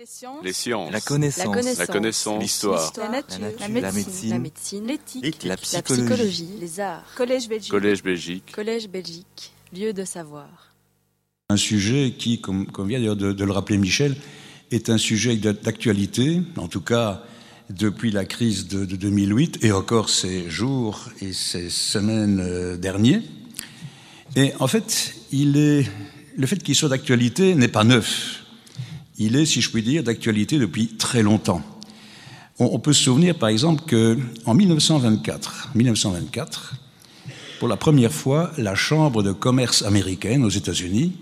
Les sciences. Les sciences. La connaissance. La connaissance. L'histoire. La nature. La nature. médecine. La médecine. L'éthique. La La psychologie. Les arts. Collège Belgique. Collège Belgique. Collège Belgique. Lieu de savoir. Un sujet qui, comme, comme vient d'ailleurs de, de le rappeler Michel, est un sujet d'actualité, en tout cas depuis la crise de, de 2008 et encore ces jours et ces semaines euh, derniers. Et en fait, il est, le fait qu'il soit d'actualité n'est pas neuf. Il est, si je puis dire, d'actualité depuis très longtemps. On, peut se souvenir, par exemple, qu'en 1924, 1924, pour la première fois, la Chambre de commerce américaine aux États-Unis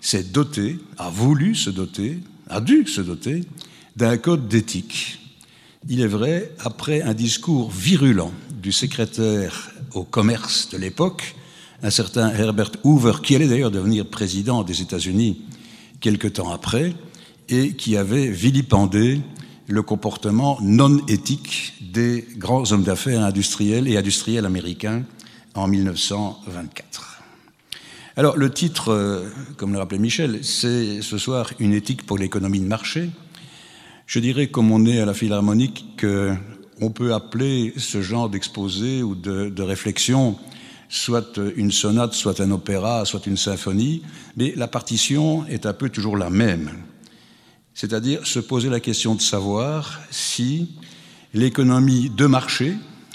s'est dotée, a voulu se doter, a dû se doter d'un code d'éthique. Il est vrai, après un discours virulent du secrétaire au commerce de l'époque, un certain Herbert Hoover, qui allait d'ailleurs devenir président des États-Unis quelque temps après, et qui avait vilipendé le comportement non éthique des grands hommes d'affaires industriels et industriels américains en 1924. Alors le titre, euh, comme le rappelait Michel, c'est ce soir une éthique pour l'économie de marché. Je dirais, comme on est à la Philharmonique, qu'on peut appeler ce genre d'exposé ou de, de réflexion soit une sonate, soit un opéra, soit une symphonie, mais la partition est un peu toujours la même. C'est-à-dire se poser la question de savoir si l'économie de marché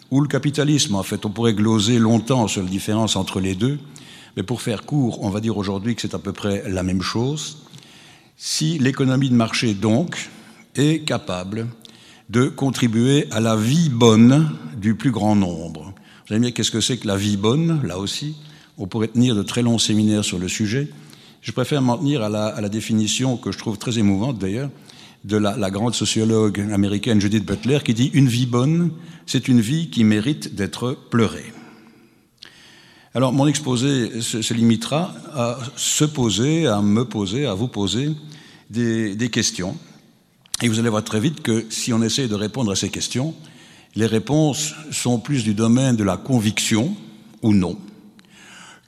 ou le capitalisme, en fait, on pourrait gloser longtemps sur la différence entre les deux, mais pour faire court, on va dire aujourd'hui que c'est à peu près la même chose. Si l'économie de marché, donc, est capable de contribuer à la vie bonne du plus grand nombre. Vous allez me dire qu'est-ce que c'est que la vie bonne? Là aussi, on pourrait tenir de très longs séminaires sur le sujet. Je préfère m'en tenir à la, définition que je trouve très émouvante d'ailleurs de la, grande sociologue américaine Judith Butler qui dit une vie bonne, c'est une vie qui mérite d'être pleurée. Alors mon exposé se, limitera à se poser, à me poser, à vous poser des, des questions. Et vous allez voir très vite que si on essaie de répondre à ces questions, les réponses sont plus du domaine de la conviction ou non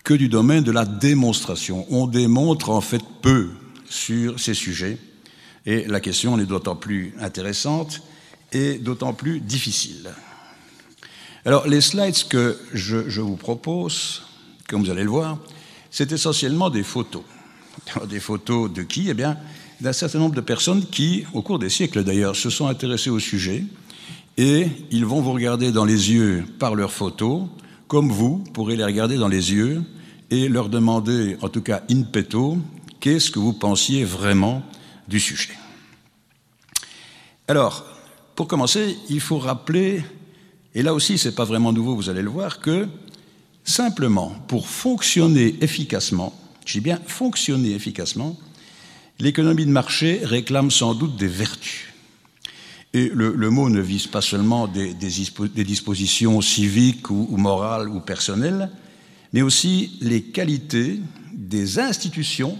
que du domaine de la démonstration. On démontre en fait peu sur ces sujets et la question est d'autant plus intéressante et d'autant plus difficile. Alors les slides que je, je, vous propose, comme vous allez le voir, c'est essentiellement des photos. Des photos de qui? Eh bien, d'un certain nombre de personnes qui, au cours des siècles d'ailleurs, se sont intéressées au sujet et ils vont vous regarder dans les yeux par leurs photos, comme vous pourrez les regarder dans les yeux et leur demander, en tout cas in petto, qu'est-ce que vous pensiez vraiment du sujet. Alors, pour commencer, il faut rappeler, et là aussi c'est pas vraiment nouveau, vous allez le voir, que simplement pour fonctionner efficacement, dis bien fonctionner efficacement, l'économie de marché réclame sans doute des vertus. Et le, mot ne vise pas seulement des, dispositions civiques ou, morales ou personnelles, mais aussi les qualités des institutions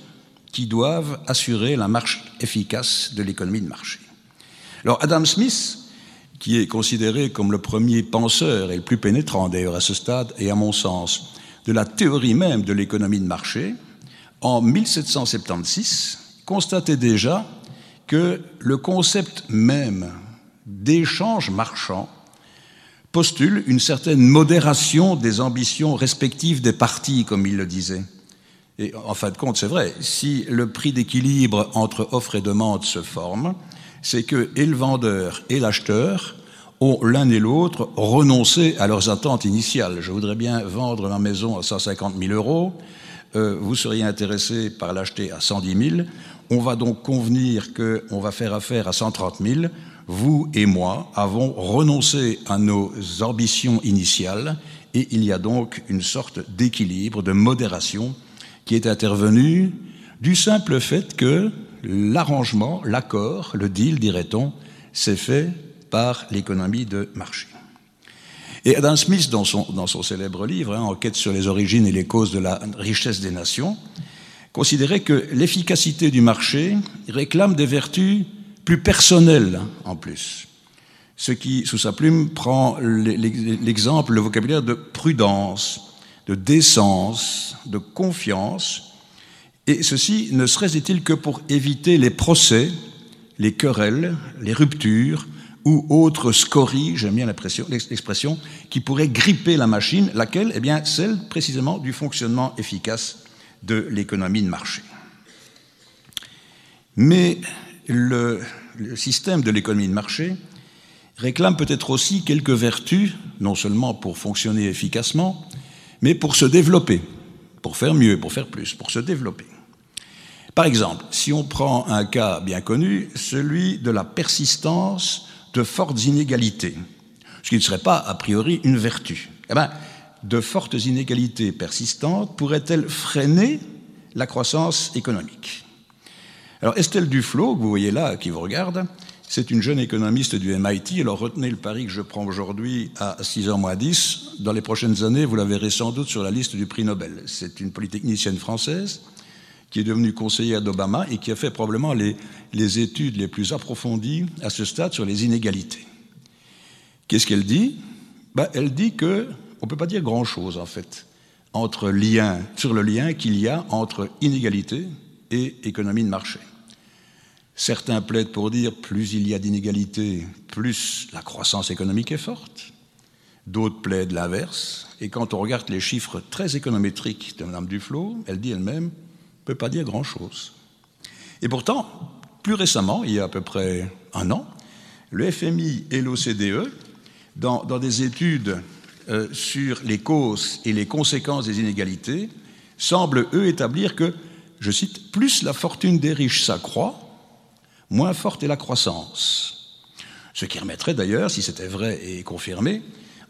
qui doivent assurer la marche efficace de l'économie de marché. Alors Adam Smith, qui est considéré comme le premier penseur et le plus pénétrant d'ailleurs à ce stade, et à mon sens, de la théorie même de l'économie de marché, en 1776, constatait déjà que le concept même d'échange marchand postule une certaine modération des ambitions respectives des partis, comme il le disait. Et en fin de compte, c'est vrai, si le prix d'équilibre entre offre et demande se forme, c'est que et le vendeur et l'acheteur ont l'un et l'autre renoncé à leurs attentes initiales. Je voudrais bien vendre ma maison à 150 000 euros, euh, vous seriez intéressé par l'acheter à 110 000, on va donc convenir qu'on va faire affaire à 130 000, vous et moi avons renoncé à nos ambitions initiales et il y a donc une sorte d'équilibre, de modération qui est intervenue du simple fait que l'arrangement, l'accord, le deal, dirait-on, s'est fait par l'économie de marché. Et Adam Smith, dans son, célèbre livre, hein, Enquête sur les origines et les causes de la richesse des nations, considérait que l'efficacité du marché réclame des vertus plus personnel en plus. Ce qui, sous sa plume, prend l'exemple, le vocabulaire de prudence, de décence, de confiance, et ceci ne serait-il que pour éviter les procès les querelles, les ruptures ou autres scories, j'aime bien l'expression, qui pourraient gripper la machine, laquelle Eh bien, celle précisément du fonctionnement efficace de l'économie de marché. Mais le, système de l'économie de marché réclame peut-être aussi quelques vertus, non seulement pour fonctionner efficacement, mais pour se développer, pour faire mieux, pour faire plus, pour se développer. Par exemple, si on prend un cas bien connu, celui de la persistance de fortes inégalités, ce qui ne serait pas a priori une vertu, eh bien, de fortes inégalités persistantes pourraient-elles freiner la croissance économique? Alors Estelle Duflo, que vous voyez là, qui vous regarde, c'est une jeune économiste du MIT. Alors retenez le pari que je prends aujourd'hui à 6h moins 10. Dans les prochaines années, vous la verrez sans doute sur la liste du prix Nobel. C'est une polytechnicienne française qui est devenue conseillère d'Obama et qui a fait probablement les, les, études les plus approfondies à ce stade sur les inégalités. Qu'est-ce qu'elle dit? Ben, Elle dit que on ne peut pas dire grand-chose en fait entre lien, sur le lien qu'il y a entre inégalité et économie de marché. Certains plaident pour dire plus il y a d'inégalités, plus la croissance économique est forte. D'autres plaident l'inverse. Et quand on regarde les chiffres très économétriques de Mme Duflo, elle dit elle-même ne peut pas dire grand-chose. Et pourtant, plus récemment, il y a à peu près un an, le FMI et l'OCDE, dans, dans, des études euh, sur les causes et les conséquences des inégalités, semblent, eux, établir que, je cite, plus la fortune des riches s'accroît, moins forte est la croissance. Ce qui remettrait d'ailleurs, si c'était vrai et confirmé,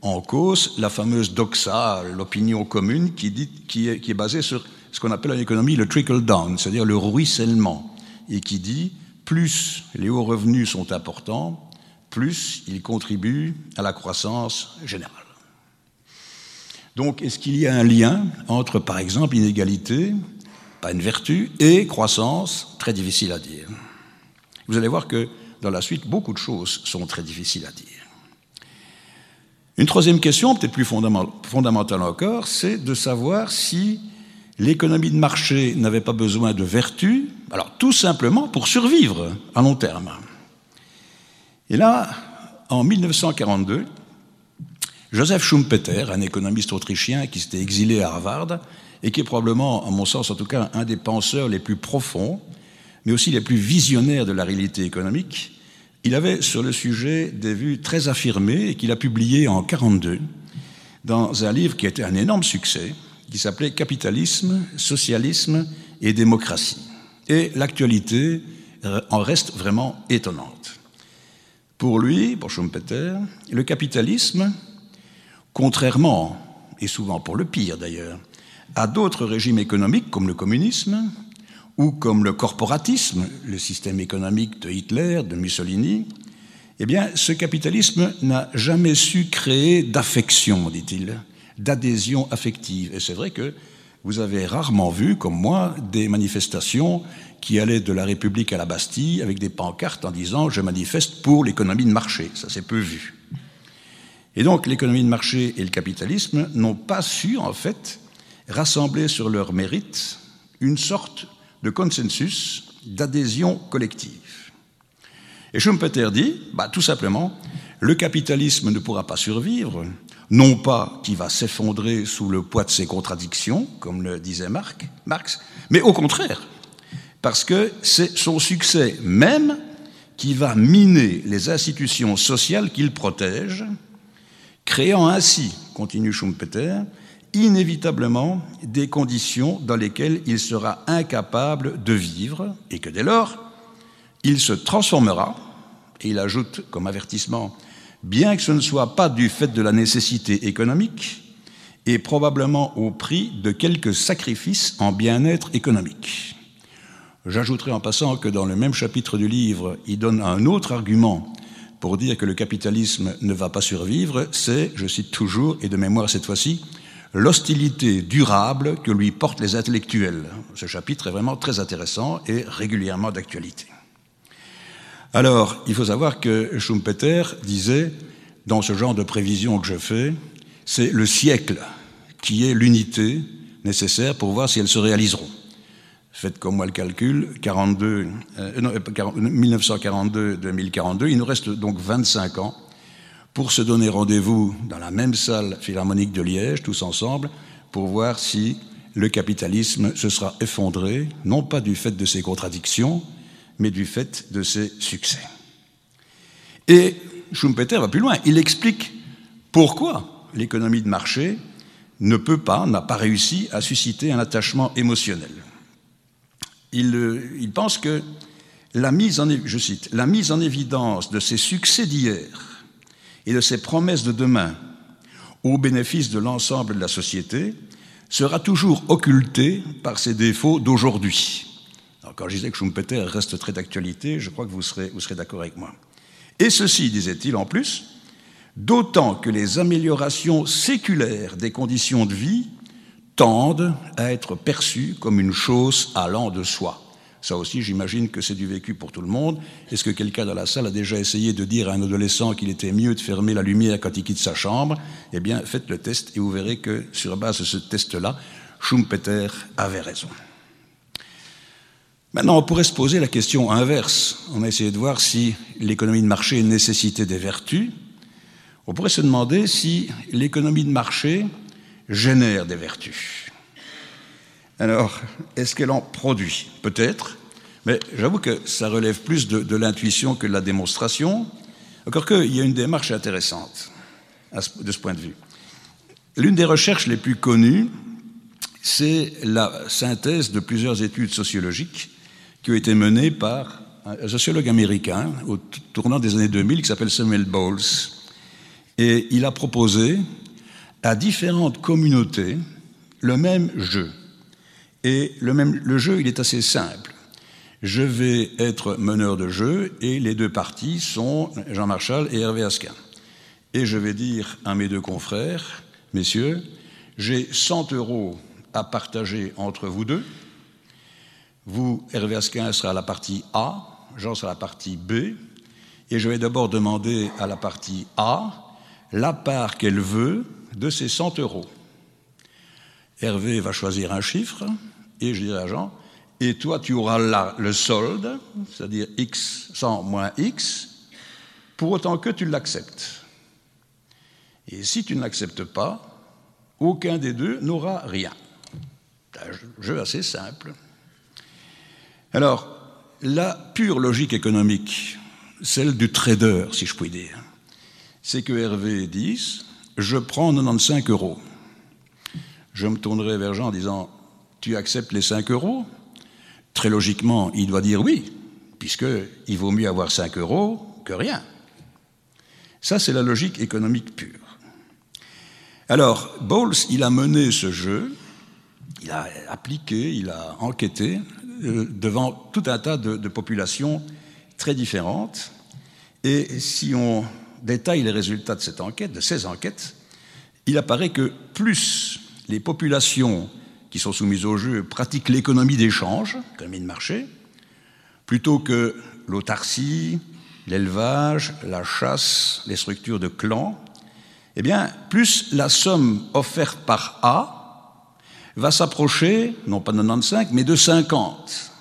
en cause la fameuse doxa, l'opinion commune qui, dit, qui, est, est basée sur ce qu'on appelle en économie le trickle-down, c'est-à-dire le ruissellement, et qui dit plus les hauts revenus sont importants, plus ils contribuent à la croissance générale. Donc, est-ce qu'il y a un lien entre, par exemple, inégalité, une vertu, et croissance Très difficile à dire. Vous allez voir que dans la suite, beaucoup de choses sont très difficiles à dire. Une troisième question, peut-être plus fondamentale encore, c'est de savoir si l'économie de marché n'avait pas besoin de vertu, alors tout simplement pour survivre à long terme. Et là, en 1942, Joseph Schumpeter, un économiste autrichien qui s'était exilé à Harvard et qui est probablement, à mon sens en tout cas, un des penseurs les plus profonds mais aussi les plus visionnaires de la réalité économique, il avait sur le sujet des vues très affirmées et qu'il a publié en 1942 dans un livre qui a été un énorme succès, qui s'appelait Capitalisme, Socialisme et Démocratie. Et l'actualité en reste vraiment étonnante. Pour lui, pour Schumpeter, le capitalisme, contrairement, et souvent pour le pire d'ailleurs, à d'autres régimes économiques comme le communisme, ou comme le corporatisme, le système économique de Hitler, de Mussolini, eh bien, ce capitalisme n'a jamais su créer d'affection, dit-il, d'adhésion affective. Et c'est vrai que vous avez rarement vu, comme moi, des manifestations qui allaient de la République à la Bastille avec des pancartes en disant je manifeste pour l'économie de marché. Ça, c'est peu vu. Et donc, l'économie de marché et le capitalisme n'ont pas su, en fait, rassembler sur leur mérite une sorte de consensus, d'adhésion collective. Et Schumpeter dit, bah, tout simplement, le capitalisme ne pourra pas survivre, non pas qu'il va s'effondrer sous le poids de ses contradictions, comme le disait Marx, mais au contraire, parce que c'est son succès même qui va miner les institutions sociales qu'il protège, créant ainsi, continue Schumpeter, inévitablement des conditions dans lesquelles il sera incapable de vivre et que dès lors, il se transformera, et il ajoute comme avertissement, bien que ce ne soit pas du fait de la nécessité économique, et probablement au prix de quelques sacrifices en bien-être économique. J'ajouterai en passant que dans le même chapitre du livre, il donne un autre argument pour dire que le capitalisme ne va pas survivre, c'est, je cite toujours, et de mémoire cette fois-ci, l'hostilité durable que lui portent les intellectuels. Ce chapitre est vraiment très intéressant et régulièrement d'actualité. Alors, il faut savoir que Schumpeter disait, dans ce genre de prévision que je fais, c'est le siècle qui est l'unité nécessaire pour voir si elles se réaliseront. faites comme moi le calcul, 42, 1942-2042, il nous reste donc 25 ans pour se donner rendez-vous dans la même salle philharmonique de Liège, tous ensemble, pour voir si le capitalisme se sera effondré, non pas du fait de ses contradictions, mais du fait de ses succès. Et Schumpeter va plus loin. Il explique pourquoi l'économie de marché ne peut pas, n'a pas réussi à susciter un attachement émotionnel. Il, il pense que la mise en évidence de ses succès d'hier et de ses promesses de demain au bénéfice de l'ensemble de la société sera toujours occultée par ses défauts d'aujourd'hui. Quand je disais que Schumpeter reste très d'actualité, je crois que vous serez d'accord avec moi. Et ceci, disait-il en plus, d'autant que les améliorations séculaires des conditions de vie tendent à être perçues comme une chose allant de soi. Ça aussi, j'imagine que c'est du vécu pour tout le monde. Est-ce que quelqu'un dans la salle a déjà essayé de dire à un adolescent qu'il était mieux de fermer la lumière quand il quitte sa chambre? Eh bien, faites le test et vous verrez que sur base de ce test-là, Schumpeter avait raison. Maintenant, on pourrait se poser la question inverse. On a essayé de voir si l'économie de marché nécessitait des vertus. On pourrait se demander si l'économie de marché génère des vertus. Alors, est-ce qu'elle en produit? Peut-être, mais j'avoue que ça relève plus de, l'intuition que de la démonstration. Encore qu'il y a une démarche intéressante de ce point de vue. L'une des recherches les plus connues, c'est la synthèse de plusieurs études sociologiques qui ont été menées par un sociologue américain au tournant des années 2000 qui s'appelle Samuel Bowles. Et il a proposé à différentes communautés le même jeu. Et le, même, le jeu, il est assez simple. Je vais être meneur de jeu et les deux parties sont Jean Marchal et Hervé Asquin. Et je vais dire à mes deux confrères, messieurs, j'ai 100 euros à partager entre vous deux. Vous, Hervé Asquin, sera à la partie A, Jean sera à la partie B. Et je vais d'abord demander à la partie A la part qu'elle veut de ces 100 euros. Hervé va choisir un chiffre, et je dirais à Jean, et toi tu auras là le solde, c'est-à-dire x 100 moins x, pour autant que tu l'acceptes. Et si tu ne l'acceptes pas, aucun des deux n'aura rien. C'est un jeu assez simple. Alors, la pure logique économique, celle du trader, si je puis dire, c'est que Hervé dise, je prends 95 euros. Je me tournerai vers Jean en disant, tu acceptes les 5 euros Très logiquement, il doit dire oui, puisqu'il vaut mieux avoir 5 euros que rien. Ça, c'est la logique économique pure. Alors, Bowles, il a mené ce jeu, il a appliqué, il a enquêté euh, devant tout un tas de, de populations très différentes. Et si on détaille les résultats de cette enquête, de ces enquêtes, il apparaît que plus les populations qui sont soumises au jeu pratiquent l'économie d'échange, l'économie de marché, plutôt que l'autarcie, l'élevage, la chasse, les structures de clans, eh bien, plus la somme offerte par A va s'approcher, non pas de 95, mais de 50.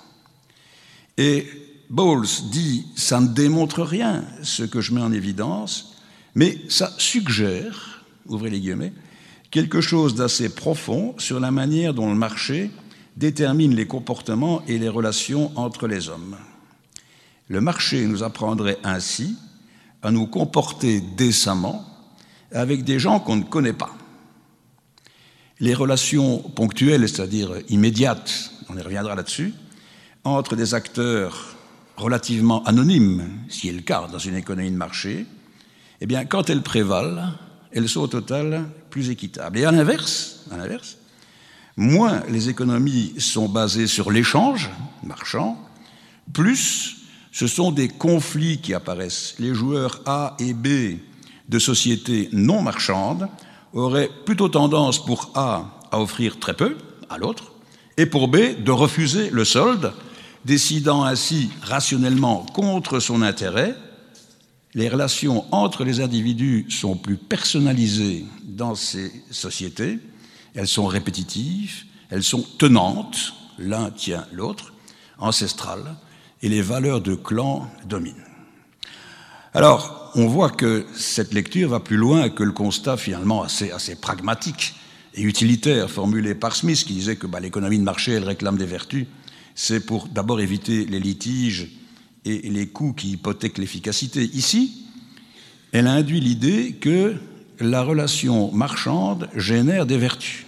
Et Bowles dit, ça ne démontre rien, ce que je mets en évidence, mais ça suggère, ouvrez les guillemets, quelque chose d'assez profond sur la manière dont le marché détermine les comportements et les relations entre les hommes. Le marché nous apprendrait ainsi à nous comporter décemment avec des gens qu'on ne connaît pas. Les relations ponctuelles, c'est-à-dire immédiates, on y reviendra là-dessus, entre des acteurs relativement anonymes, qui est le cas dans une économie de marché, eh bien, quand elles prévalent, elles sont au total plus équitables. Et à l'inverse, moins les économies sont basées sur l'échange marchand, plus ce sont des conflits qui apparaissent. Les joueurs A et B de sociétés non marchandes auraient plutôt tendance pour A à offrir très peu à l'autre, et pour B de refuser le solde, décidant ainsi rationnellement contre son intérêt les relations entre les individus sont plus personnalisées dans ces sociétés, elles sont répétitives, elles sont tenantes, l'un tient l'autre, ancestrale, et les valeurs de clan dominent. Alors, on voit que cette lecture va plus loin que le constat finalement assez, assez pragmatique et utilitaire formulé par Smith, qui disait que bah, l'économie de marché, elle réclame des vertus. C'est pour d'abord éviter les litiges et les coûts qui hypothèquent l'efficacité. Ici, elle a induit l'idée que la relation marchande génère des vertus.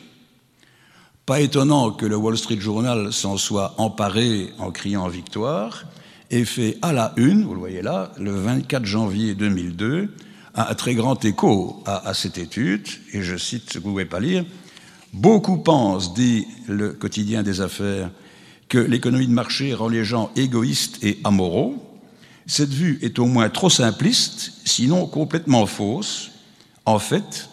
Pas étonnant que le Wall Street Journal s'en soit emparé en criant victoire et fait à la une, vous le voyez là, le 24 janvier 2002, un très grand écho à, à cette étude, et je cite ce que vous ne pouvez pas lire, Beaucoup pensent, dit le quotidien des affaires, que l'économie de marché rend les gens égoïstes et amoraux. Cette vue est au moins trop simpliste, sinon complètement fausse. En fait,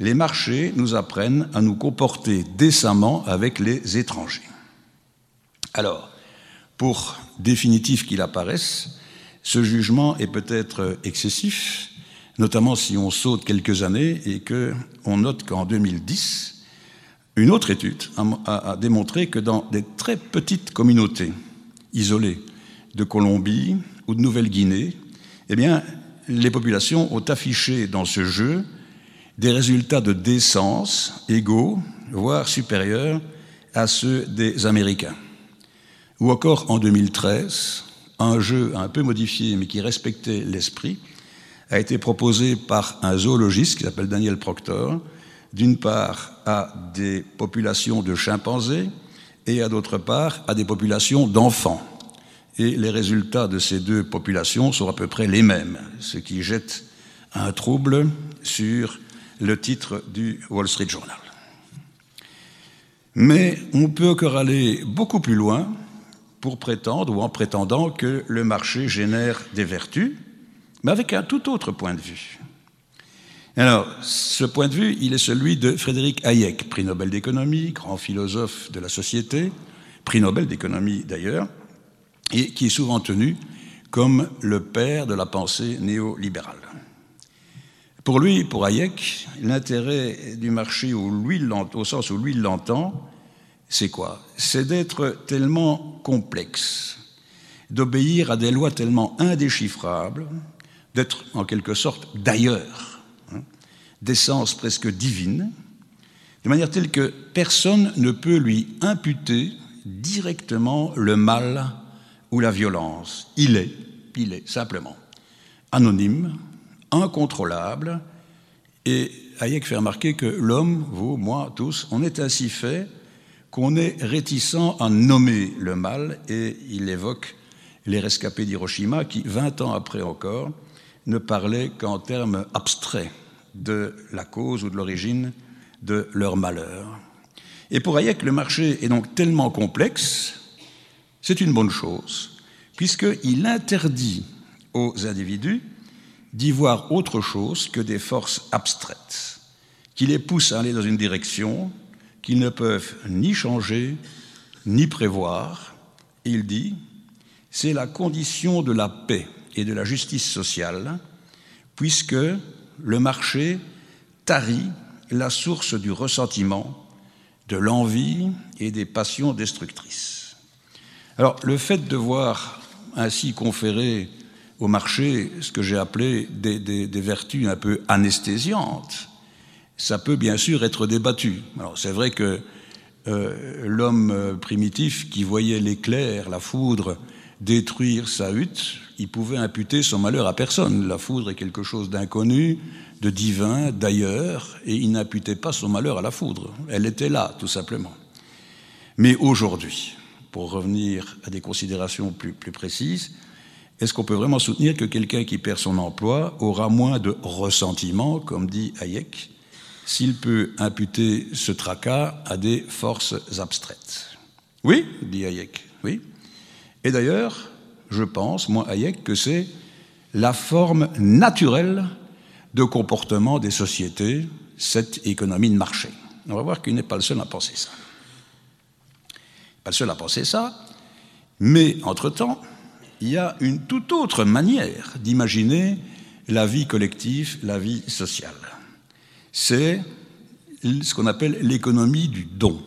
les marchés nous apprennent à nous comporter décemment avec les étrangers. Alors, pour définitif qu'il apparaisse, ce jugement est peut-être excessif, notamment si on saute quelques années et qu'on note qu'en 2010, une autre étude a, démontré que dans des très petites communautés isolées de Colombie ou de Nouvelle-Guinée, eh les populations ont affiché dans ce jeu des résultats de décence égaux, voire supérieurs à ceux des Américains. Ou encore en 2013, un jeu un peu modifié mais qui respectait l'esprit a été proposé par un zoologiste qui s'appelle Daniel Proctor, d'une part à des populations de chimpanzés et à d'autre part à des populations d'enfants. Et les résultats de ces deux populations sont à peu près les mêmes, ce qui jette un trouble sur le titre du Wall Street Journal. Mais on peut encore aller beaucoup plus loin pour prétendre ou en prétendant que le marché génère des vertus, mais avec un tout autre point de vue. Alors, ce point de vue, il est celui de Frédéric Hayek, prix Nobel d'économie, grand philosophe de la société, prix Nobel d'économie d'ailleurs, et qui est souvent tenu comme le père de la pensée néolibérale. Pour lui, pour Hayek, l'intérêt du marché au, sens où lui l'entend, c'est quoi? C'est d'être tellement complexe, d'obéir à des lois tellement indéchiffrables, d'être en quelque sorte d'ailleurs d'essence presque divine, de manière telle que personne ne peut lui imputer directement le mal ou la violence. Il est, il est simplement anonyme, incontrôlable, et Hayek fait remarquer que l'homme, vous, moi, tous, on est ainsi fait qu'on est réticent à nommer le mal, et il évoque les rescapés d'Hiroshima qui, vingt ans après encore, ne parlaient qu'en termes abstraits de la cause ou de l'origine de leur malheur. Et pour Hayek, le marché est donc tellement complexe, c'est une bonne chose, puisqu'il interdit aux individus d'y voir autre chose que des forces abstraites, qui les poussent à aller dans une direction qu'ils ne peuvent ni changer, ni prévoir. Il dit, c'est la condition de la paix et de la justice sociale, puisque le marché tarit la source du ressentiment, de l'envie et des passions destructrices. Alors, le fait de voir ainsi conférer au marché ce que j'ai appelé des, vertus un peu anesthésiantes, ça peut bien sûr être débattu. Alors, c'est vrai que euh, l'homme primitif qui voyait l'éclair, la foudre, détruire sa hutte, il pouvait imputer son malheur à personne. La foudre est quelque chose d'inconnu, de divin, d'ailleurs, et il n'imputait pas son malheur à la foudre. Elle était là, tout simplement. Mais aujourd'hui, pour revenir à des considérations plus, plus précises, est-ce qu'on peut vraiment soutenir que quelqu'un qui perd son emploi aura moins de ressentiment, comme dit Hayek, s'il peut imputer ce tracas à des forces abstraites? Oui, dit Hayek, oui. Et d'ailleurs, je pense, moi, Hayek, que c'est la forme naturelle de comportement des sociétés, cette économie de marché. On va voir qu'il n'est pas le seul à penser ça. Pas le seul à penser ça, mais entre-temps, il y a une toute autre manière d'imaginer la vie collective, la vie sociale. C'est ce qu'on appelle l'économie du don.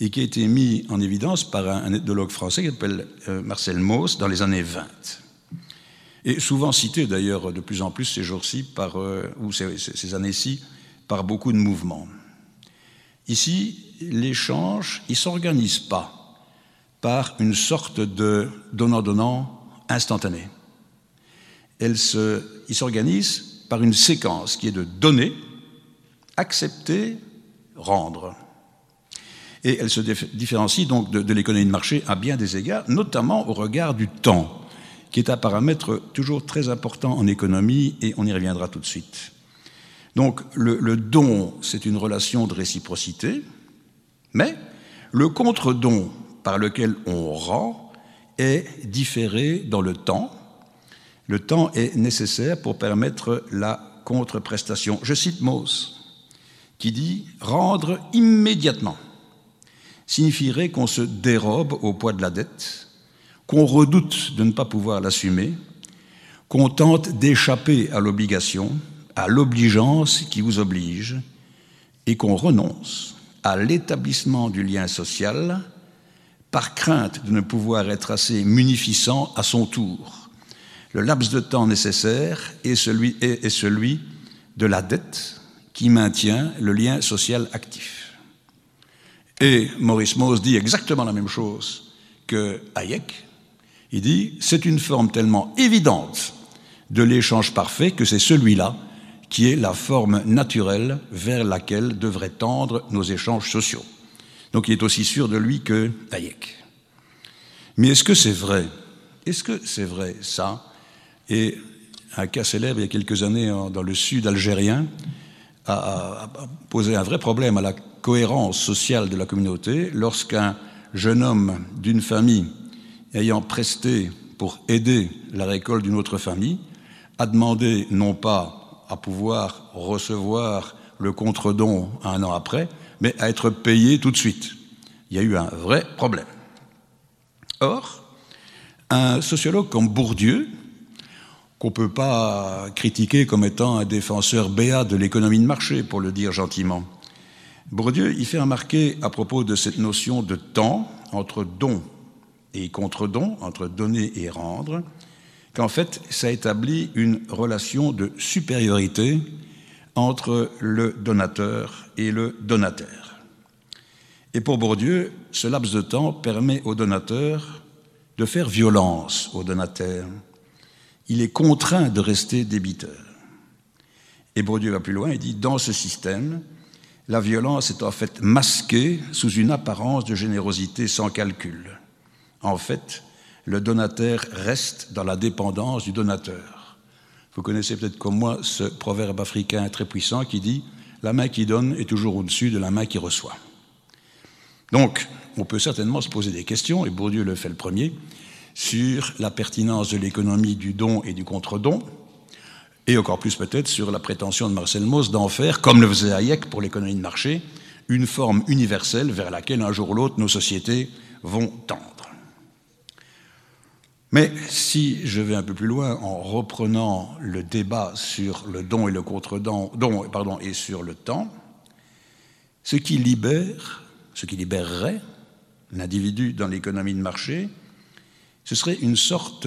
Et qui a été mis en évidence par un, ethnologue français qui s'appelle euh, Marcel Mauss dans les années 20. Et souvent cité d'ailleurs de plus en plus ces jours-ci, par, euh, ou ces, années-ci, par beaucoup de mouvements. Ici, l'échange, il ne s'organise pas par une sorte de donnant-donnant instantané. Elle se, il s'organise par une séquence qui est de donner, accepter, rendre. Et elle se différencie donc de, l'économie de marché à bien des égards, notamment au regard du temps, qui est un paramètre toujours très important en économie, et on y reviendra tout de suite. Donc le, don, c'est une relation de réciprocité, mais le contre-don par lequel on rend est différé dans le temps. Le temps est nécessaire pour permettre la contre-prestation. Je cite Mauss, qui dit Rendre immédiatement signifierait qu'on se dérobe au poids de la dette, qu'on redoute de ne pas pouvoir l'assumer, qu'on tente d'échapper à l'obligation, à l'obligeance qui vous oblige, et qu'on renonce à l'établissement du lien social par crainte de ne pouvoir être assez munificent à son tour. Le laps de temps nécessaire est celui, est celui de la dette qui maintient le lien social actif. Et Maurice Mauss dit exactement la même chose que Hayek. Il dit c'est une forme tellement évidente de l'échange parfait que c'est celui-là qui est la forme naturelle vers laquelle devraient tendre nos échanges sociaux. Donc il est aussi sûr de lui que Hayek. Mais est-ce que c'est vrai? Est-ce que c'est vrai ça? Et un cas célèbre il y a quelques années dans le sud algérien a, posé un vrai problème à la cohérence sociale de la communauté lorsqu'un jeune homme d'une famille ayant presté pour aider la récolte d'une autre famille a demandé non pas à pouvoir recevoir le contre-don un an après, mais à être payé tout de suite. Il y a eu un vrai problème. Or, un sociologue comme Bourdieu, qu'on ne peut pas critiquer comme étant un défenseur béat de l'économie de marché, pour le dire gentiment, Bourdieu y fait remarquer à propos de cette notion de temps entre don et contre-don, entre donner et rendre, qu'en fait, ça établit une relation de supériorité entre le donateur et le donataire. Et pour Bourdieu, ce laps de temps permet au donateur de faire violence au donataire. Il est contraint de rester débiteur. Et Bourdieu va plus loin et dit, dans ce système, la violence est en fait masquée sous une apparence de générosité sans calcul. En fait, le donataire reste dans la dépendance du donateur. Vous connaissez peut-être comme moi ce proverbe africain très puissant qui dit La main qui donne est toujours au-dessus de la main qui reçoit. Donc, on peut certainement se poser des questions, et Bourdieu le fait le premier, sur la pertinence de l'économie du don et du contre-don, et encore plus peut-être sur la prétention de Marcel Mauss d'en faire, comme le faisait Hayek pour l'économie de marché, une forme universelle vers laquelle un jour ou l'autre nos sociétés vont tendre. Mais si je vais un peu plus loin en reprenant le débat sur le don et le contre-don, don, pardon, et sur le temps, ce qui libère, ce qui libérerait l'individu dans l'économie de marché, ce serait une sorte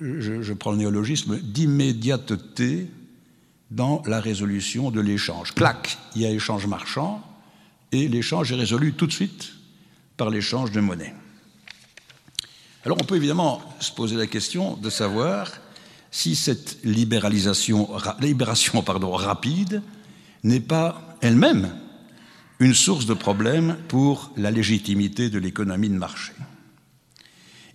je, prends le néologisme, d'immédiateté dans la résolution de l'échange. Clac, il y a échange marchand, et l'échange est résolu tout de suite par l'échange de monnaie. Alors on peut évidemment se poser la question de savoir si cette libéralisation, libération pardon, rapide n'est pas elle-même une source de problème pour la légitimité de l'économie de marché.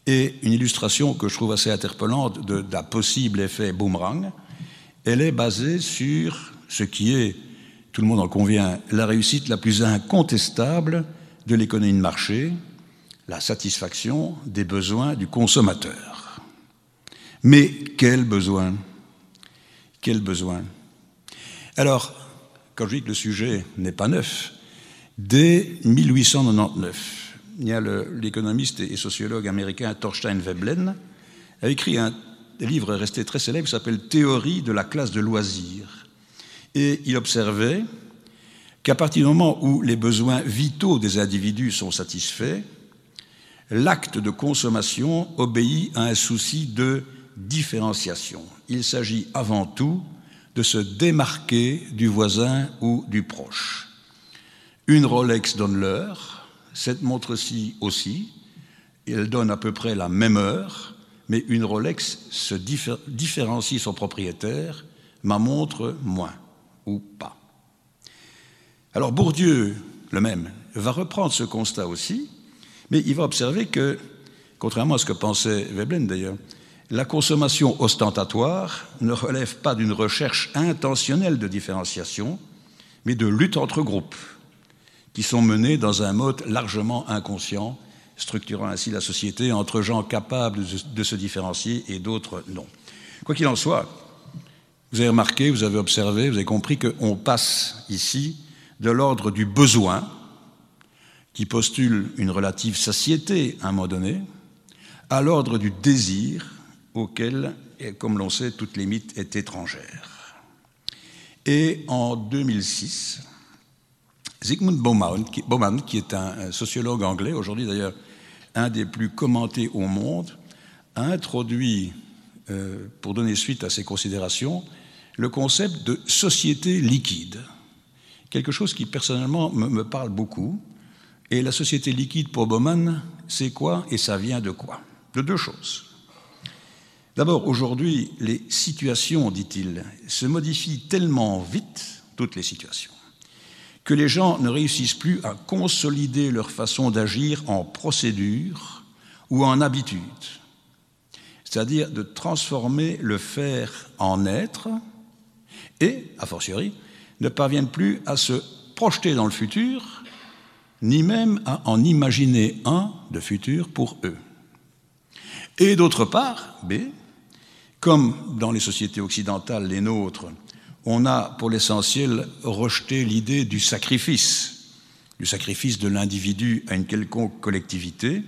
Et une illustration que je trouve assez interpellante d'un possible effet boomerang, elle est basée sur ce qui est, tout le monde en convient, la réussite la plus incontestable de l'économie de marché, la satisfaction des besoins du consommateur. Mais quel besoin? Quel besoin? Alors, quand je dis que le sujet n'est pas neuf, dès 1899, il y a l'économiste et sociologue américain Thorstein Veblen, a écrit un livre resté très célèbre qui s'appelle Théorie de la classe de loisirs. Et il observait qu'à partir du moment où les besoins vitaux des individus sont satisfaits, l'acte de consommation obéit à un souci de différenciation. Il s'agit avant tout de se démarquer du voisin ou du proche. Une Rolex donne l'heure, cette montre-ci aussi, elle donne à peu près la même heure, mais une Rolex se différencie son propriétaire, ma montre moins, ou pas. Alors Bourdieu, le même, va reprendre ce constat aussi, mais il va observer que, contrairement à ce que pensait Veblen d'ailleurs, la consommation ostentatoire ne relève pas d'une recherche intentionnelle de différenciation, mais de lutte entre groupes, qui sont menées dans un mode largement inconscient, structurant ainsi la société entre gens capables de se différencier et d'autres non. Quoi qu'il en soit, vous avez remarqué, vous avez observé, vous avez compris qu'on passe ici de l'ordre du besoin, qui postule une relative satiété à un moment donné, à l'ordre du désir, auquel, comme l'on sait, toute limite est étrangère. Et en 2006, Zygmunt Bauman, qui, est un sociologue anglais, aujourd'hui d'ailleurs un des plus commentés au monde, a introduit, euh, pour donner suite à ses considérations, le concept de société liquide, quelque chose qui personnellement me parle beaucoup. Et la société liquide pour Bauman, c'est quoi et ça vient de quoi? De deux choses. D'abord, aujourd'hui, les situations, dit-il, se modifient tellement vite, toutes les situations, que les gens ne réussissent plus à consolider leur façon d'agir en procédure ou en habitude, c'est-à-dire de transformer le faire en être et, a fortiori, ne parviennent plus à se projeter dans le futur, ni même à en imaginer un de futur pour eux. Et d'autre part, B, comme dans les sociétés occidentales, les nôtres, on a pour l'essentiel rejeté l'idée du sacrifice, du sacrifice de l'individu à une quelconque collectivité,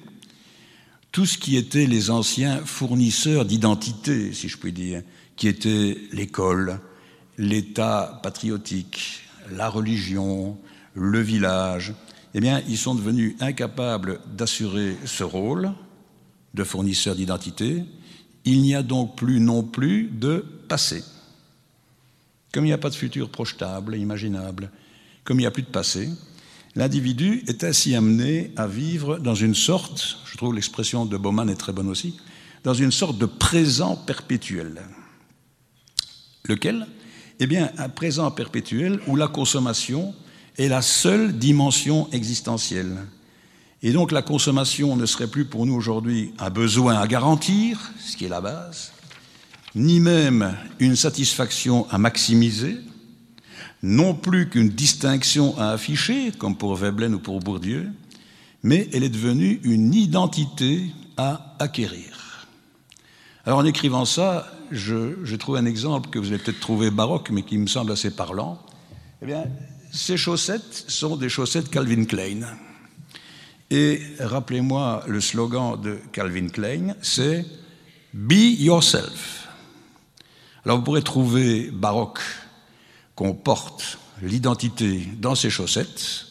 tout ce qui était les anciens fournisseurs d'identité, si je puis dire, qui étaient l'école, l'État patriotique, la religion, le village, eh bien, ils sont devenus incapables d'assurer ce rôle de fournisseur d'identité, il n'y a donc plus non plus de passé. Comme il n'y a pas de futur projetable, imaginable, comme il n'y a plus de passé, l'individu est ainsi amené à vivre dans une sorte, je trouve l'expression de Bauman est très bonne aussi, dans une sorte de présent perpétuel. Lequel? Eh bien, un présent perpétuel où la consommation est la seule dimension existentielle. Et donc la consommation ne serait plus pour nous aujourd'hui un besoin à garantir, ce qui est la base, ni même une satisfaction à maximiser, non plus qu'une distinction à afficher, comme pour Veblen ou pour Bourdieu, mais elle est devenue une identité à acquérir. Alors en écrivant ça, je, je trouve un exemple que vous avez peut-être trouvé baroque, mais qui me semble assez parlant. Eh bien, ces chaussettes sont des chaussettes Calvin Klein. Et rappelez-moi le slogan de Calvin Klein, c'est Be yourself. Alors vous pourrez trouver baroque qu'on porte l'identité dans ses chaussettes,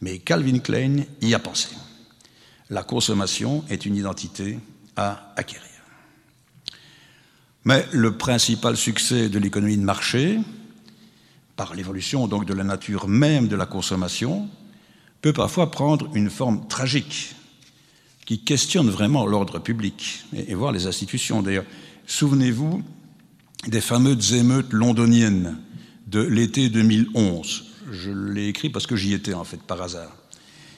mais Calvin Klein y a pensé. La consommation est une identité à acquérir. Mais le principal succès de l'économie de marché, par l'évolution donc de la nature même de la consommation, peut parfois prendre une forme tragique qui questionne vraiment l'ordre public et, voir les institutions. D'ailleurs, souvenez-vous des fameuses émeutes londoniennes de l'été 2011. Je l'ai écrit parce que j'y étais en fait par hasard.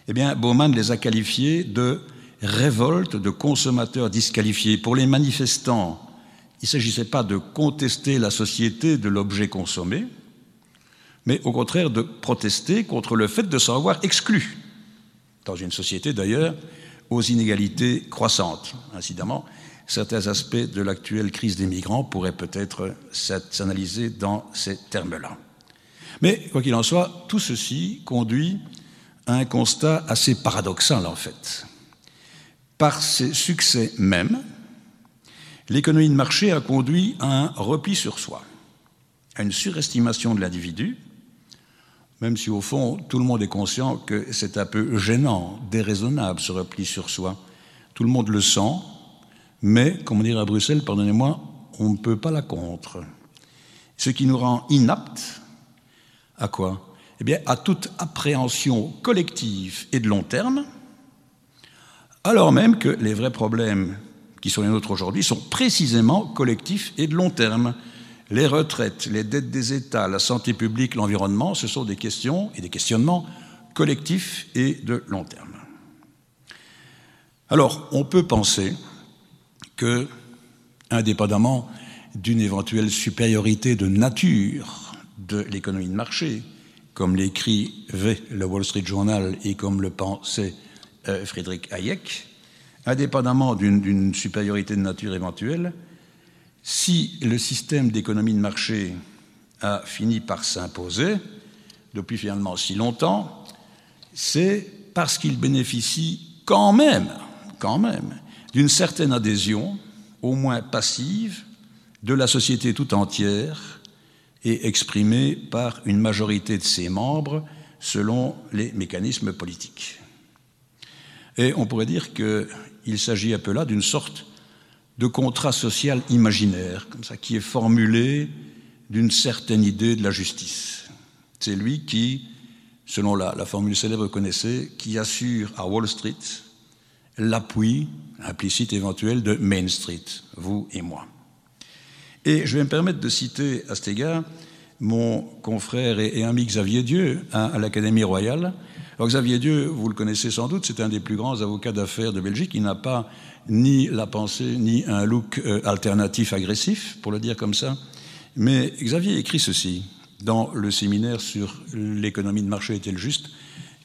Eh bien, Bauman les a qualifiées de révolte de consommateurs disqualifiés. Pour les manifestants, il ne s'agissait pas de contester la société de l'objet consommé, mais au contraire de protester contre le fait de s'en voir exclu, dans une société d'ailleurs aux inégalités croissantes. Incidemment, certains aspects de l'actuelle crise des migrants pourraient peut-être s'analyser dans ces termes-là. Mais, quoi qu'il en soit, tout ceci conduit à un constat assez paradoxal, en fait. Par ses succès mêmes, l'économie de marché a conduit à un repli sur soi, à une surestimation de l'individu, même si au fond tout le monde est conscient que c'est un peu gênant, déraisonnable ce repli sur soi. Tout le monde le sent, mais, comme on dirait à Bruxelles, pardonnez-moi, on ne peut pas la contre. Ce qui nous rend inaptes à quoi? Eh bien, à toute appréhension collective et de long terme, alors même que les vrais problèmes qui sont les nôtres aujourd'hui sont précisément collectifs et de long terme. Les retraites, les dettes des États, la santé publique, l'environnement, ce sont des questions et des questionnements collectifs et de long terme. Alors, on peut penser que, indépendamment d'une éventuelle supériorité de nature de l'économie de marché, comme l'écrivait le Wall Street Journal et comme le pensait euh, Friedrich Hayek, indépendamment d'une supériorité de nature éventuelle, si le système d'économie de marché a fini par s'imposer depuis finalement si longtemps, c'est parce qu'il bénéficie quand même, quand même, d'une certaine adhésion, au moins passive, de la société tout entière et exprimée par une majorité de ses membres selon les mécanismes politiques. Et on pourrait dire qu'il s'agit un peu là d'une sorte de contrat social imaginaire, comme ça, qui est formulé d'une certaine idée de la justice. C'est lui qui, selon la, formule célèbre connaissée, qui assure à Wall Street l'appui implicite éventuel de Main Street, vous et moi. Et je vais me permettre de citer à cet égard mon confrère et, ami Xavier Dieu à l'Académie royale, alors Xavier Dieu, vous le connaissez sans doute, c'est un des plus grands avocats d'affaires de Belgique. Il n'a pas ni la pensée, ni un look euh, alternatif agressif, pour le dire comme ça. Mais Xavier écrit ceci dans le séminaire sur l'économie de marché est-elle juste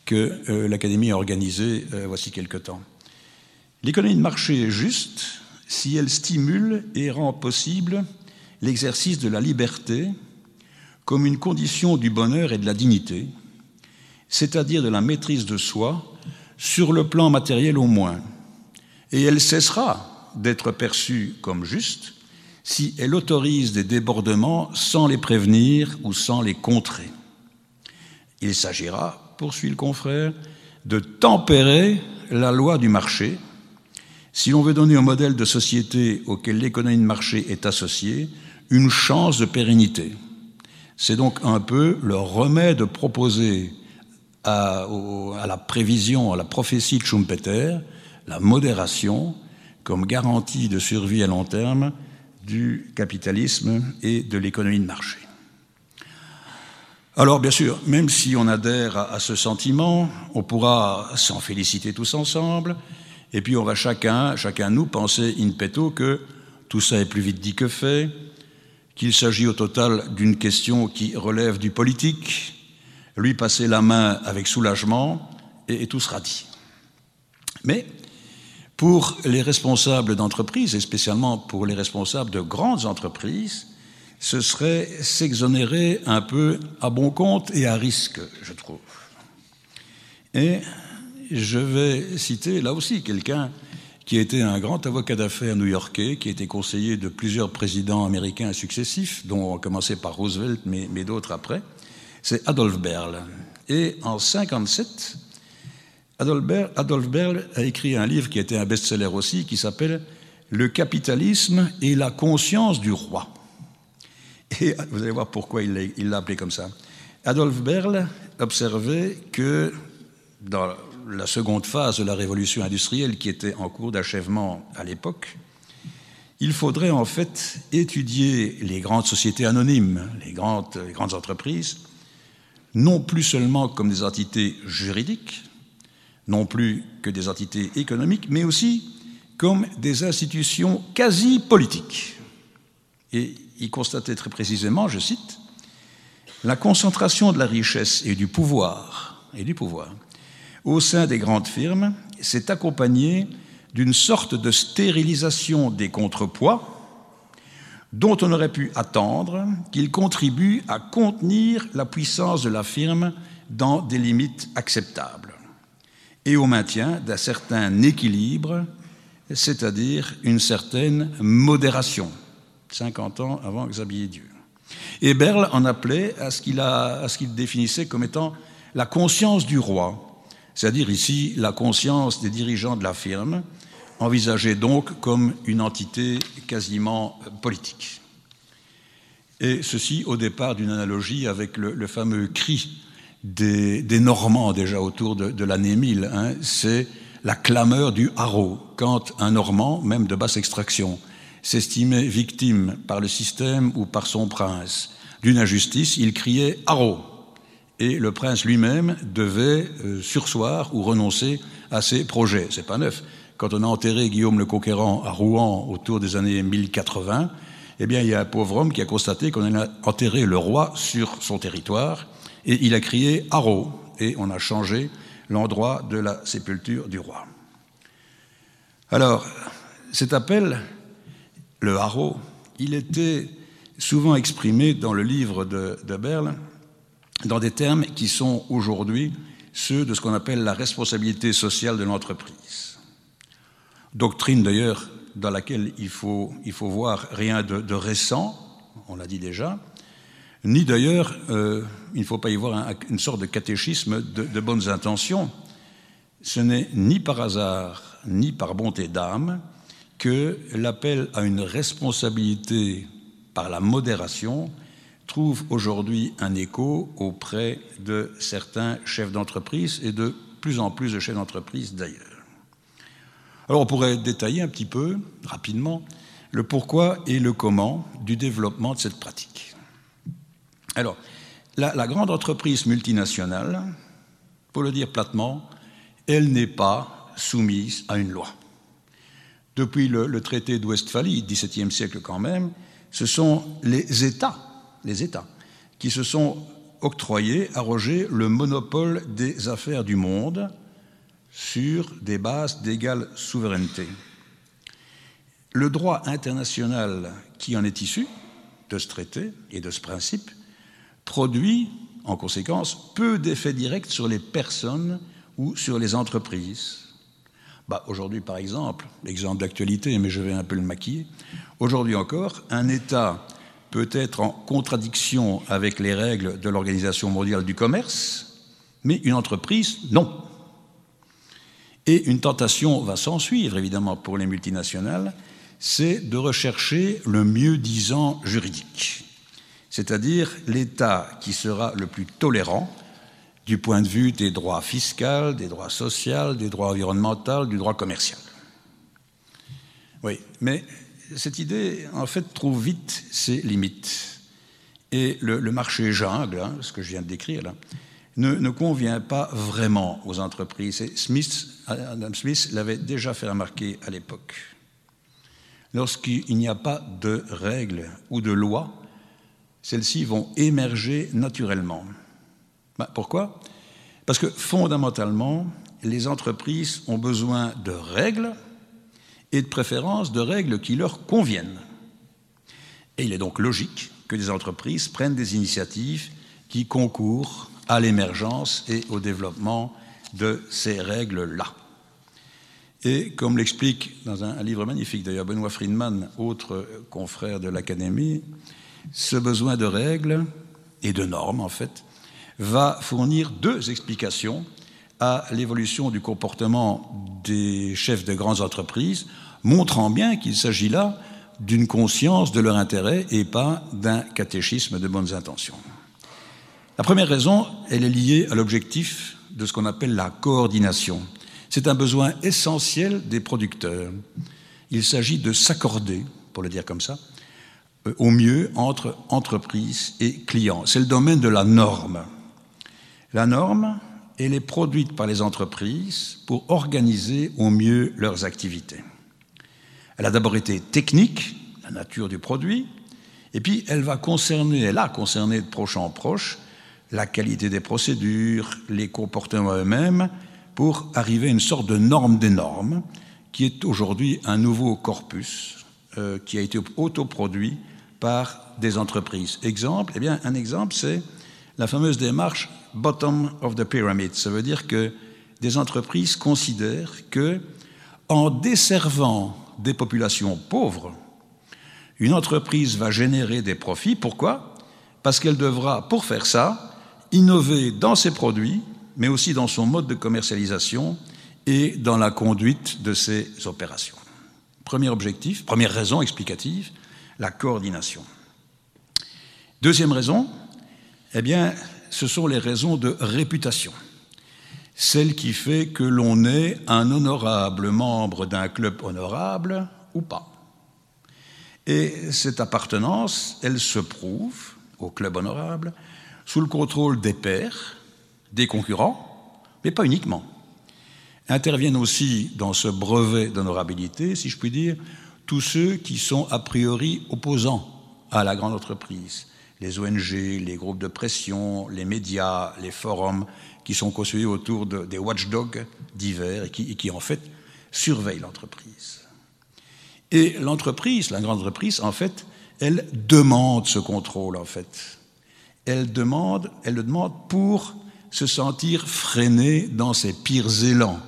que euh, l'Académie a organisé euh, voici quelque temps. L'économie de marché est juste si elle stimule et rend possible l'exercice de la liberté comme une condition du bonheur et de la dignité, c'est-à-dire de la maîtrise de soi, sur le plan matériel au moins. Et elle cessera d'être perçue comme juste si elle autorise des débordements sans les prévenir ou sans les contrer. Il s'agira, poursuit le confrère, de tempérer la loi du marché si l'on veut donner au modèle de société auquel l'économie de marché est associée une chance de pérennité. C'est donc un peu le remède proposé à, la prévision, à la prophétie de Schumpeter, la modération comme garantie de survie à long terme du capitalisme et de l'économie de marché. Alors bien sûr, même si on adhère à, ce sentiment, on pourra s'en féliciter tous ensemble, et puis on va chacun, chacun nous penser in petto que tout ça est plus vite dit que fait, qu'il s'agit au total d'une question qui relève du politique, lui passer la main avec soulagement et, tout sera dit. Mais pour les responsables d'entreprises, et spécialement pour les responsables de grandes entreprises, ce serait s'exonérer un peu à bon compte et à risque, je trouve. Et je vais citer là aussi quelqu'un qui a été un grand avocat d'affaires new-yorkais, qui a été conseiller de plusieurs présidents américains successifs, dont a commencé par Roosevelt, mais, d'autres après, c'est Adolf Berle. Et en 57, Adolf Berle, a écrit un livre qui a été un best-seller aussi, qui s'appelle Le capitalisme et la conscience du roi. Et vous allez voir pourquoi il l'a appelé comme ça. Adolf Berle observait que dans la seconde phase de la révolution industrielle qui était en cours d'achèvement à l'époque, il faudrait en fait étudier les grandes sociétés anonymes, les grandes, entreprises, non plus seulement comme des entités juridiques, non plus que des entités économiques, mais aussi comme des institutions quasi politiques. Et il constatait très précisément, je cite, la concentration de la richesse et du pouvoir, et du pouvoir au sein des grandes firmes s'est accompagnée d'une sorte de stérilisation des contrepoids dont on aurait pu attendre qu'il contribue à contenir la puissance de la firme dans des limites acceptables et au maintien d'un certain équilibre, c'est-à-dire une certaine modération, 50 ans avant Xavier Dieu. Et Berle en appelait à ce qu'il définissait comme étant la conscience du roi, c'est-à-dire ici la conscience des dirigeants de la firme, envisagée donc comme une entité quasiment politique. Et ceci au départ d'une analogie avec le, fameux cri des, Normands déjà autour de, l'année 1000. Hein. C'est la clameur du haro, quand un Normand, même de basse extraction, s'estimait victime par le système ou par son prince d'une injustice, il criait haro. Et le prince lui-même devait euh, sursoir ou renoncer à ses projets. C'est pas neuf. Quand on a enterré Guillaume le Conquérant à Rouen autour des années 1080, eh bien, il y a un pauvre homme qui a constaté qu'on a enterré le roi sur son territoire, et il a crié haro, et on a changé l'endroit de la sépulture du roi. Alors, cet appel, le haro, il était souvent exprimé dans le livre de, de Berle dans des termes qui sont aujourd'hui ceux de ce qu'on appelle la responsabilité sociale de l'entreprise. Doctrine d'ailleurs dans laquelle il faut, il faut voir rien de, récent, on l'a dit déjà, ni d'ailleurs, euh, il ne faut pas y voir une sorte de catéchisme de, de bonnes intentions. Ce n'est ni par hasard, ni par bonté d'âme que l'appel à une responsabilité par la modération trouve aujourd'hui un écho auprès de certains chefs d'entreprise et de plus en plus de chefs d'entreprise d'ailleurs. Alors on pourrait détailler un petit peu, rapidement, le pourquoi et le comment du développement de cette pratique. Alors, la, grande entreprise multinationale, pour le dire platement, elle n'est pas soumise à une loi. Depuis le, traité d'Ouestphalie, XVIIe siècle quand même, ce sont les États, les États, qui se sont octroyés, arrogés le monopole des affaires du monde sur des bases d'égale souveraineté. Le droit international qui en est issu, de ce traité et de ce principe, produit, en conséquence, peu d'effets directs sur les personnes ou sur les entreprises. Bah, aujourd'hui, par exemple, l'exemple d'actualité, mais je vais un peu le maquiller, aujourd'hui encore, un État peut être en contradiction avec les règles de l'Organisation mondiale du commerce, mais une entreprise, non. Et une tentation va s'en suivre, évidemment, pour les multinationales, c'est de rechercher le mieux-disant juridique, c'est-à-dire l'État qui sera le plus tolérant du point de vue des droits fiscaux, des droits sociaux, des droits environnementaux, du droit commercial. Oui, mais cette idée, en fait, trouve vite ses limites. Et le, marché jungle, hein, ce que je viens de décrire ne, convient pas vraiment aux entreprises. Et Smith, Adam Smith l'avait déjà fait remarquer à l'époque. Lorsqu'il n'y a pas de règles ou de lois, celles-ci vont émerger naturellement. Ben, pourquoi? Parce que fondamentalement, les entreprises ont besoin de règles et de préférence de règles qui leur conviennent. Et il est donc logique que les entreprises prennent des initiatives qui concourent à l'émergence et au développement de ces règles-là. Et comme l'explique dans un, livre magnifique d'ailleurs Benoît Friedman, autre confrère de l'Académie, ce besoin de règles et de normes, en fait, va fournir deux explications à l'évolution du comportement des chefs de grandes entreprises, montrant bien qu'il s'agit là d'une conscience de leur intérêt et pas d'un catéchisme de bonnes intentions. La première raison, elle est liée à l'objectif de ce qu'on appelle la coordination. C'est un besoin essentiel des producteurs. Il s'agit de s'accorder, pour le dire comme ça, euh, au mieux entre entreprise et clients. C'est le domaine de la norme. La norme, elle est produite par les entreprises pour organiser au mieux leurs activités. Elle a d'abord été technique, la nature du produit, et puis elle va concerner, elle a concerné de proche en proche la qualité des procédures, les comportements eux-mêmes, pour arriver à une sorte de norme des normes, qui est aujourd'hui un nouveau corpus euh, qui a été autoproduit par des entreprises. Exemple, eh bien, un exemple, c'est la fameuse démarche bottom of the pyramid. Ça veut dire que des entreprises considèrent que, en desservant des populations pauvres, une entreprise va générer des profits. Pourquoi? Parce qu'elle devra, pour faire ça, innover dans ses produits, mais aussi dans son mode de commercialisation et dans la conduite de ses opérations. Premier objectif, première raison explicative, la coordination. Deuxième raison, eh bien, ce sont les raisons de réputation, celle qui fait que l'on est un honorable membre d'un club honorable ou pas. Et cette appartenance, elle se prouve au club honorable sous le contrôle des pairs, des concurrents, mais pas uniquement. Interviennent aussi dans ce brevet d'honorabilité, si je puis dire, tous ceux qui sont a priori opposants à la grande entreprise, les ONG, les groupes de pression, les médias, les forums qui sont constitués autour de, des watchdogs divers et qui, et qui, en fait, surveillent l'entreprise. Et l'entreprise, la grande entreprise, en fait, elle demande ce contrôle, en fait. Elle, demande, elle le demande pour se sentir freinée dans ses pires élans.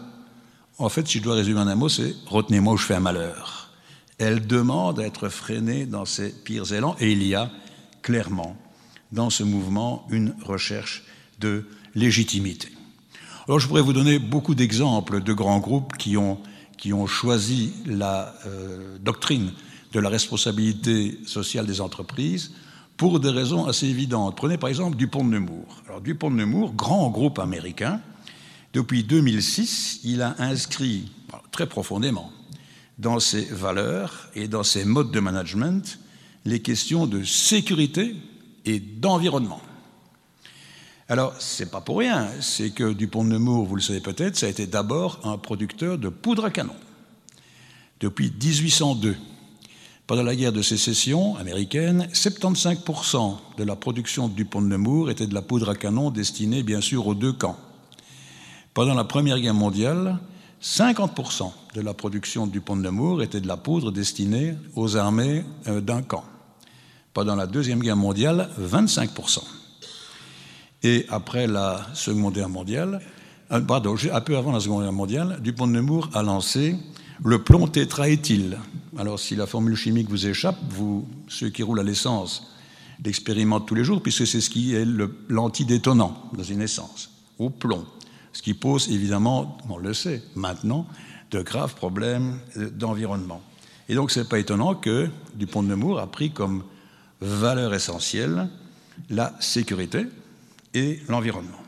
En fait, si je dois résumer en un mot, c'est retenez-moi où je fais un malheur. Elle demande à être freinée dans ses pires élans et il y a clairement dans ce mouvement une recherche de légitimité. Alors je pourrais vous donner beaucoup d'exemples de grands groupes qui ont, qui ont choisi la euh, doctrine de la responsabilité sociale des entreprises pour des raisons assez évidentes. Prenez par exemple Dupont de Nemours. Alors Dupont de Nemours, grand groupe américain, depuis 2006, il a inscrit très profondément dans ses valeurs et dans ses modes de management les questions de sécurité et d'environnement. Alors, c'est pas pour rien, c'est que Dupont de Nemours, vous le savez peut-être, ça a été d'abord un producteur de poudre à canon. Depuis 1802, pendant la guerre de sécession américaine, 75% de la production de Dupont de Nemours était de la poudre à canon destinée bien sûr aux deux camps. Pendant la Première Guerre mondiale, 50% de la production du pont de Nemours était de la poudre destinée aux armées euh, d'un camp. Pendant la Deuxième Guerre mondiale, 25%. Et après la Seconde Guerre mondiale, euh, pardon, un peu avant la Seconde Guerre mondiale, Dupont de Nemours a lancé le plomb tétraéthyle. Alors, si la formule chimique vous échappe, vous, ceux qui roulent à l'essence, l'expérimentent tous les jours, puisque c'est ce qui est l'antidétonnant dans une essence, au plomb ce qui pose évidemment, on le sait maintenant, de graves problèmes d'environnement. Et donc, ce n'est pas étonnant que Dupont de Nemours a pris comme valeur essentielle la sécurité et l'environnement.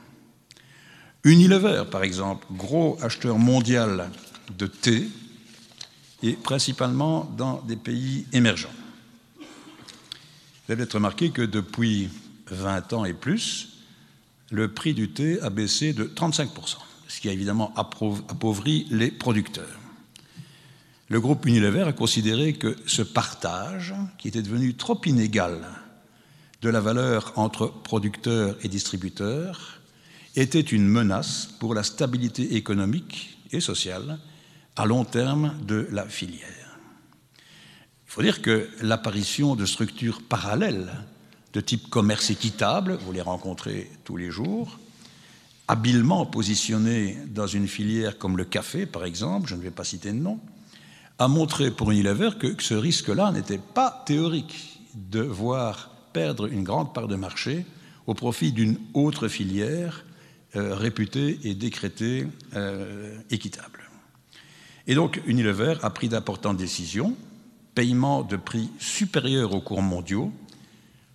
Unilever, par exemple, gros acheteur mondial de thé, et principalement dans des pays émergents. Vous avez peut-être remarqué que depuis 20 ans et plus, le prix du thé a baissé de 35%, ce qui a évidemment appauvri les producteurs. Le groupe Unilever a considéré que ce partage, qui était devenu trop inégal de la valeur entre producteurs et distributeurs, était une menace pour la stabilité économique et sociale à long terme de la filière. Il faut dire que l'apparition de structures parallèles de type commerce équitable, vous les rencontrez tous les jours, habilement positionnés dans une filière comme le café, par exemple, je ne vais pas citer de nom, a montré pour Unilever que ce risque-là n'était pas théorique de voir perdre une grande part de marché au profit d'une autre filière euh, réputée et décrétée euh, équitable. Et donc Unilever a pris d'importantes décisions, paiement de prix supérieurs aux cours mondiaux,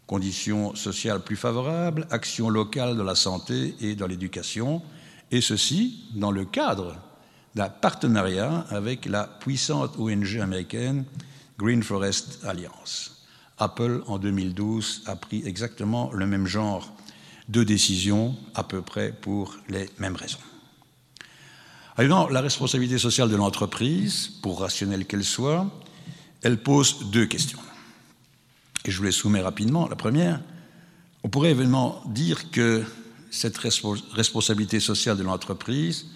conditions sociales plus favorables, actions locales dans la santé et dans l'éducation, et ceci dans le cadre d'un partenariat avec la puissante ONG américaine Green Forest Alliance. Apple, en 2012, a pris exactement le même genre de décisions, à peu près pour les mêmes raisons. Alors, la responsabilité sociale de l'entreprise, pour rationnelle qu'elle soit, elle pose deux questions et je vous les soumets rapidement. La première, on pourrait évidemment dire que cette responsabilité sociale de l'entreprise,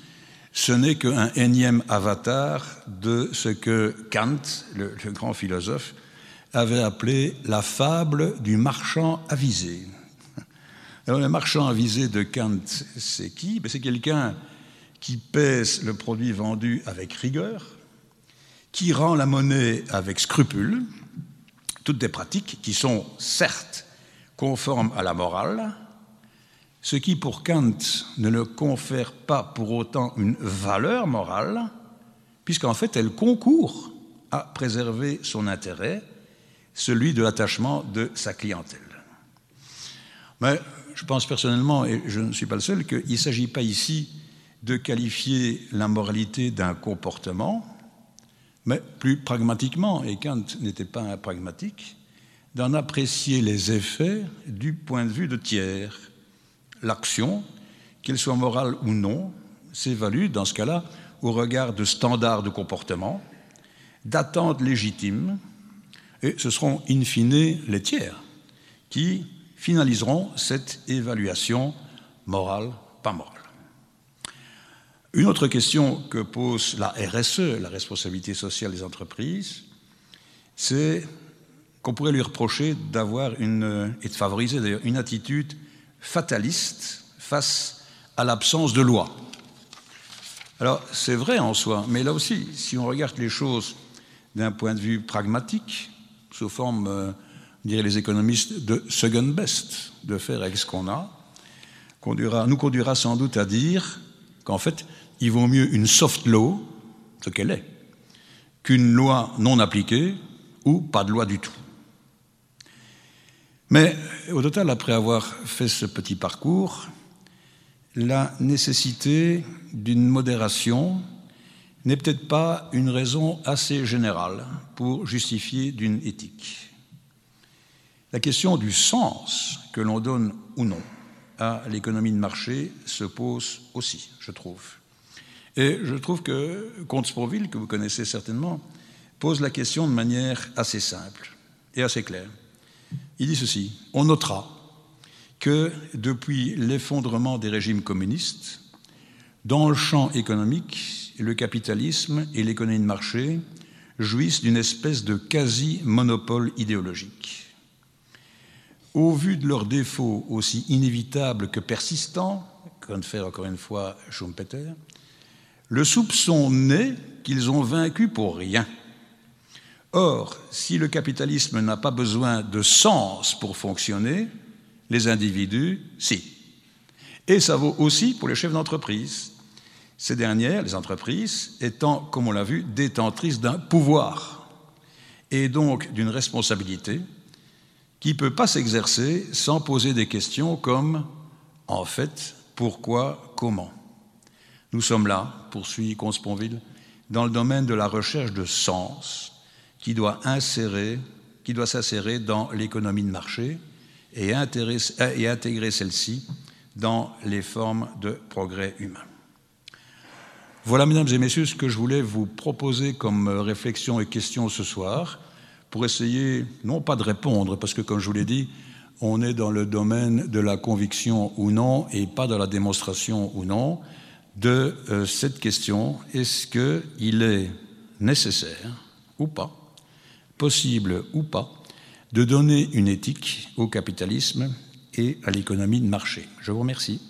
ce n'est qu'un énième avatar de ce que Kant, le, grand philosophe, avait appelé la fable du marchand avisé. Alors, le marchand avisé de Kant, c'est qui? Ben, C'est quelqu'un qui pèse le produit vendu avec rigueur, qui rend la monnaie avec scrupule, toutes des pratiques qui sont certes conforme à la morale, ce qui pour Kant ne le confère pas pour autant une valeur morale, puisqu'en fait elle concourt à préserver son intérêt, celui de l'attachement de sa clientèle. Mais je pense personnellement, et je ne suis pas le seul, qu'il ne s'agit pas ici de qualifier la moralité d'un comportement, mais plus pragmatiquement, et Kant n'était pas un pragmatique, d'en apprécier les effets du point de vue de tiers. L'action, qu'elle soit morale ou non, s'évalue dans ce cas-là au regard de standards de comportement, d'attentes légitimes, et ce seront in fine les tiers qui finaliseront cette évaluation morale, pas morale. Une autre question que pose la RSE, la responsabilité sociale des entreprises, c'est qu'on pourrait lui reprocher d'avoir une, et de favoriser d'ailleurs, une attitude fataliste face à l'absence de loi. Alors, c'est vrai en soi, mais là aussi, si on regarde les choses d'un point de vue pragmatique, sous forme, euh, diraient les économistes, de second best, de faire avec ce qu'on a, nous conduira sans doute à dire qu'en fait, il vaut mieux une soft law, ce qu'elle est, qu'une loi non appliquée ou pas de loi du tout. Mais au total, après avoir fait ce petit parcours, la nécessité d'une modération n'est peut-être pas une raison assez générale pour justifier d'une éthique. La question du sens que l'on donne ou non à l'économie de marché se pose aussi, je trouve. Et je trouve que Comte Sprouville, que vous connaissez certainement, pose la question de manière assez simple et assez claire. Il dit ceci, on notera que depuis l'effondrement des régimes communistes, dans le champ économique, le capitalisme et l'économie de marché jouissent d'une espèce de quasi-monopole idéologique. Au vu de leurs défauts aussi inévitables que persistants, comme fait encore une fois Schumpeter, le soupçon naît qu'ils ont vaincu pour rien. Or, si le capitalisme n'a pas besoin de sens pour fonctionner, les individus, si. Et ça vaut aussi pour les chefs d'entreprise. Ces dernières, les entreprises, étant, comme on l'a vu, détentrices d'un pouvoir et donc d'une responsabilité qui ne peut pas s'exercer sans poser des questions comme en fait, pourquoi, comment. Nous sommes là, poursuit Consponville, dans le domaine de la recherche de sens qui doit insérer, qui doit s'insérer dans l'économie de marché et, et intégrer celle-ci dans les formes de progrès humain. Voilà, mesdames et messieurs, ce que je voulais vous proposer comme réflexion et question ce soir, pour essayer, non pas de répondre, parce que comme je vous l'ai dit, on est dans le domaine de la conviction ou non, et pas de la démonstration ou non, de euh, cette question, est-ce qu'il est nécessaire ou pas, possible ou pas, de donner une éthique au capitalisme et à l'économie de marché. Je vous remercie.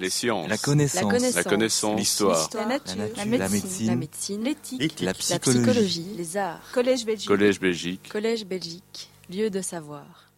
Les sciences, la connaissance, la connaissance, l'histoire, la, nature, la médecine, l'éthique, la, psychologie, les arts, Collège Belgique, Collège Belgique, Collège Belgique, lieu de savoir.